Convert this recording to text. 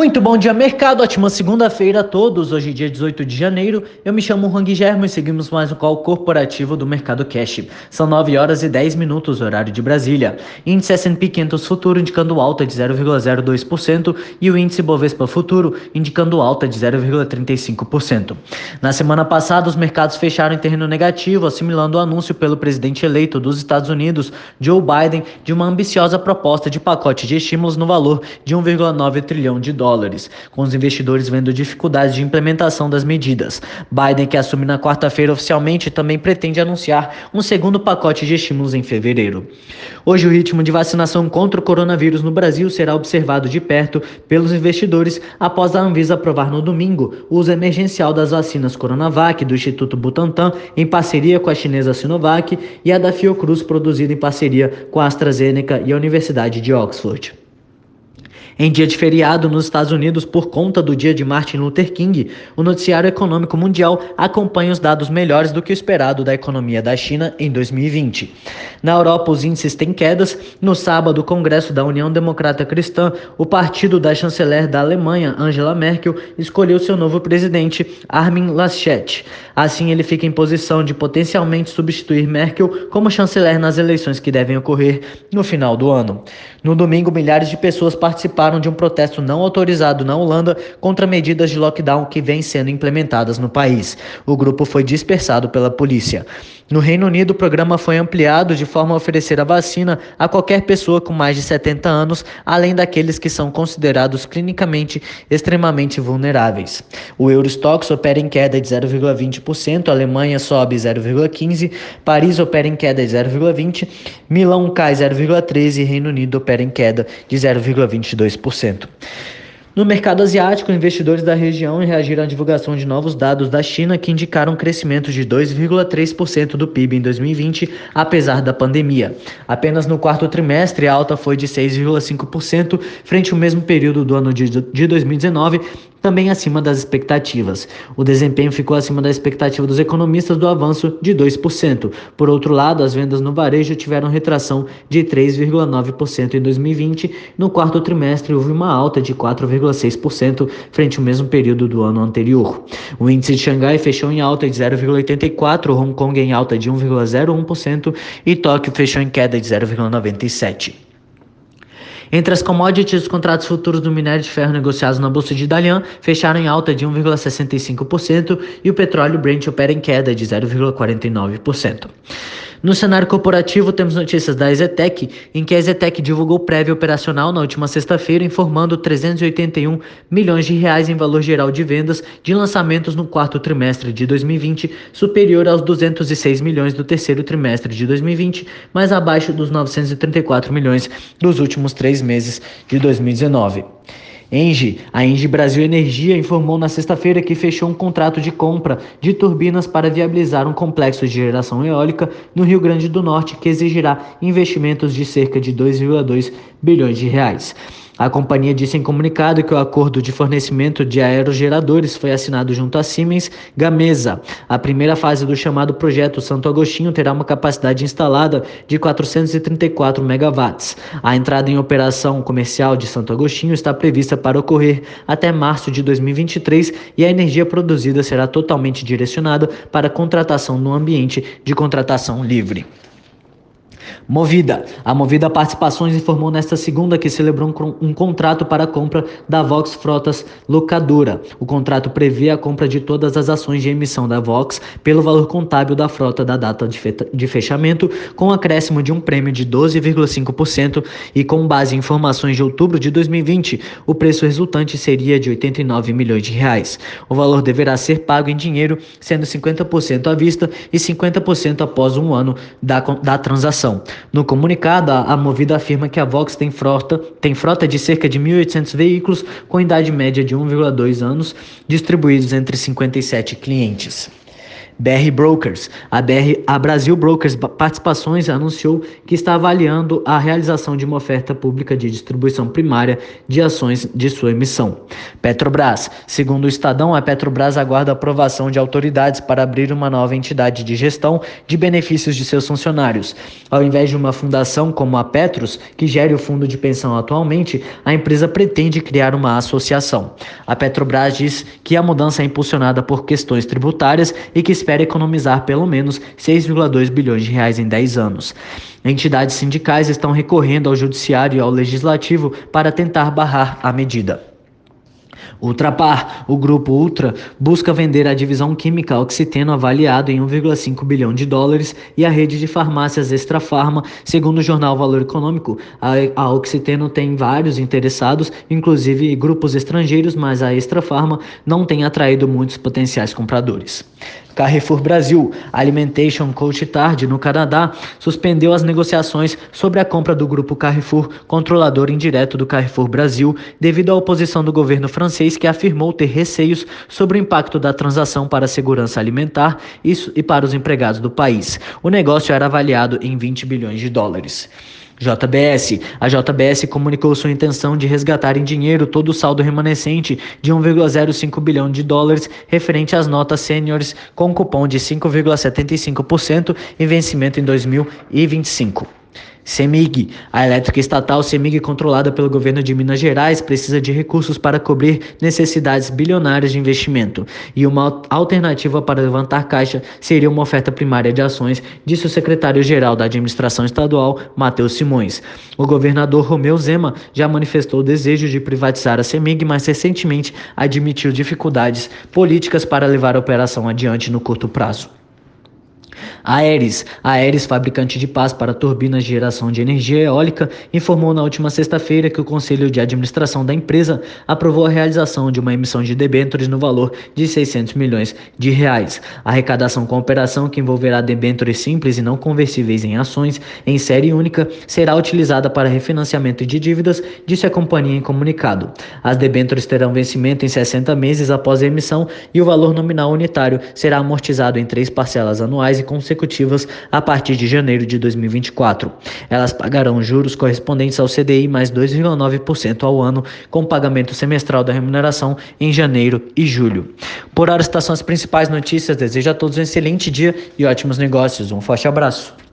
Muito bom dia, mercado. Ótima segunda-feira a todos. Hoje, dia 18 de janeiro. Eu me chamo Hang Germo e seguimos mais um call corporativo do Mercado Cash. São 9 horas e 10 minutos, horário de Brasília. Índice S&P 500 Futuro indicando alta de 0,02% e o índice Bovespa Futuro indicando alta de 0,35%. Na semana passada, os mercados fecharam em terreno negativo, assimilando o anúncio pelo presidente eleito dos Estados Unidos, Joe Biden, de uma ambiciosa proposta de pacote de estímulos no valor de 1,9 trilhão de dólares, com os investidores vendo dificuldades de implementação das medidas. Biden, que assume na quarta-feira oficialmente, também pretende anunciar um segundo pacote de estímulos em fevereiro. Hoje, o ritmo de vacinação contra o coronavírus no Brasil será observado de perto pelos investidores após a Anvisa aprovar no domingo o uso emergencial das vacinas Coronavac do Instituto Butantan em parceria com a chinesa Sinovac e a da Fiocruz produzida em parceria com a AstraZeneca e a Universidade de Oxford. Em dia de feriado nos Estados Unidos por conta do dia de Martin Luther King, o noticiário econômico mundial acompanha os dados melhores do que o esperado da economia da China em 2020. Na Europa, os índices têm quedas. No sábado, o Congresso da União Democrata Cristã, o partido da chanceler da Alemanha, Angela Merkel, escolheu seu novo presidente, Armin Laschet. Assim, ele fica em posição de potencialmente substituir Merkel como chanceler nas eleições que devem ocorrer no final do ano. No domingo, milhares de pessoas participaram participaram de um protesto não autorizado na Holanda contra medidas de lockdown que vêm sendo implementadas no país. O grupo foi dispersado pela polícia. No Reino Unido, o programa foi ampliado de forma a oferecer a vacina a qualquer pessoa com mais de 70 anos, além daqueles que são considerados clinicamente extremamente vulneráveis. O Eurostox opera em queda de 0,20%, a Alemanha sobe 0,15%, Paris opera em queda de 0,20%, Milão cai 0,13% e Reino Unido opera em queda de 0,22%. No mercado asiático, investidores da região reagiram à divulgação de novos dados da China que indicaram um crescimento de 2,3% do PIB em 2020, apesar da pandemia. Apenas no quarto trimestre, a alta foi de 6,5% frente ao mesmo período do ano de 2019, também acima das expectativas. O desempenho ficou acima da expectativa dos economistas do avanço de 2%. Por outro lado, as vendas no varejo tiveram retração de 3,9% em 2020. No quarto trimestre, houve uma alta de 4,6% frente ao mesmo período do ano anterior. O índice de Xangai fechou em alta de 0,84%, Hong Kong em alta de 1,01% e Tóquio fechou em queda de 0,97%. Entre as commodities, os contratos futuros do minério de ferro negociados na bolsa de Dalian fecharam em alta de 1,65% e o petróleo Brent opera em queda de 0,49%. No cenário corporativo, temos notícias da Ezetec, em que a Ezetec divulgou prévio operacional na última sexta-feira, informando 381 milhões de reais em valor geral de vendas de lançamentos no quarto trimestre de 2020, superior aos 206 milhões do terceiro trimestre de 2020, mas abaixo dos 934 milhões dos últimos três meses de 2019. Engie, a Engie Brasil Energia informou na sexta-feira que fechou um contrato de compra de turbinas para viabilizar um complexo de geração eólica no Rio Grande do Norte que exigirá investimentos de cerca de 2,2 bilhões de reais. A companhia disse em comunicado que o acordo de fornecimento de aerogeradores foi assinado junto à Siemens Gamesa. A primeira fase do chamado projeto Santo Agostinho terá uma capacidade instalada de 434 megawatts. A entrada em operação comercial de Santo Agostinho está prevista para ocorrer até março de 2023 e a energia produzida será totalmente direcionada para contratação no ambiente de contratação livre. Movida. A Movida Participações informou nesta segunda que celebrou um, contrato para a compra da Vox Frotas Locadora. O contrato prevê a compra de todas as ações de emissão da Vox pelo valor contábil da frota da data de fechamento, com acréscimo de um prêmio de 12,5% e com base em informações de outubro de 2020, o preço resultante seria de 89 milhões de reais. O valor deverá ser pago em dinheiro, sendo 50% à vista e 50% após um ano da, da transação. No comunicado, a Movida afirma que a Vox tem frota, tem frota de cerca de 1.800 veículos com idade média de 1,2 anos, distribuídos entre 57 clientes. BR Brokers. A, BR, a Brasil Brokers Participações anunciou que está avaliando a realização de uma oferta pública de distribuição primária de ações de sua emissão. Petrobras. Segundo o Estadão, a Petrobras aguarda aprovação de autoridades para abrir uma nova entidade de gestão de benefícios de seus funcionários. Ao invés de uma fundação como a Petros, que gere o fundo de pensão atualmente, a empresa pretende criar uma associação. A Petrobras diz que a mudança é impulsionada por questões tributárias e que espera economizar pelo menos 6,2 bilhões de reais em 10 anos. Entidades sindicais estão recorrendo ao judiciário e ao legislativo para tentar barrar a medida. Ultrapar, o grupo Ultra busca vender a divisão química Oxiteno avaliado em 1,5 bilhão de dólares e a rede de farmácias Extra Farma, segundo o jornal Valor Econômico. A, a Oxiteno tem vários interessados, inclusive grupos estrangeiros, mas a Extra Farma não tem atraído muitos potenciais compradores. Carrefour Brasil, Alimentation Coach Tarde, no Canadá, suspendeu as negociações sobre a compra do grupo Carrefour, controlador indireto do Carrefour Brasil, devido à oposição do governo francês que afirmou ter receios sobre o impacto da transação para a segurança alimentar e para os empregados do país. O negócio era avaliado em 20 bilhões de dólares. JBS. A JBS comunicou sua intenção de resgatar em dinheiro todo o saldo remanescente de 1,05 bilhão de dólares referente às notas sêniores com cupom de 5,75% e vencimento em 2025. CEMIG. A elétrica estatal CEMIG, controlada pelo governo de Minas Gerais, precisa de recursos para cobrir necessidades bilionárias de investimento. E uma alternativa para levantar caixa seria uma oferta primária de ações, disse o secretário-geral da administração estadual, Matheus Simões. O governador Romeu Zema já manifestou o desejo de privatizar a CEMIG, mas recentemente admitiu dificuldades políticas para levar a operação adiante no curto prazo. Aeres, Aeres, fabricante de pás para turbinas de geração de energia eólica, informou na última sexta-feira que o Conselho de Administração da empresa aprovou a realização de uma emissão de debêntures no valor de 600 milhões de reais. A arrecadação com a operação, que envolverá debêntures simples e não conversíveis em ações em série única, será utilizada para refinanciamento de dívidas, disse a companhia em comunicado. As debêntures terão vencimento em 60 meses após a emissão e o valor nominal unitário será amortizado em três parcelas anuais e consecutivas a partir de janeiro de 2024. Elas pagarão juros correspondentes ao CDI mais 2,9% ao ano, com pagamento semestral da remuneração em janeiro e julho. Por hora, estas são as principais notícias. Desejo a todos um excelente dia e ótimos negócios. Um forte abraço.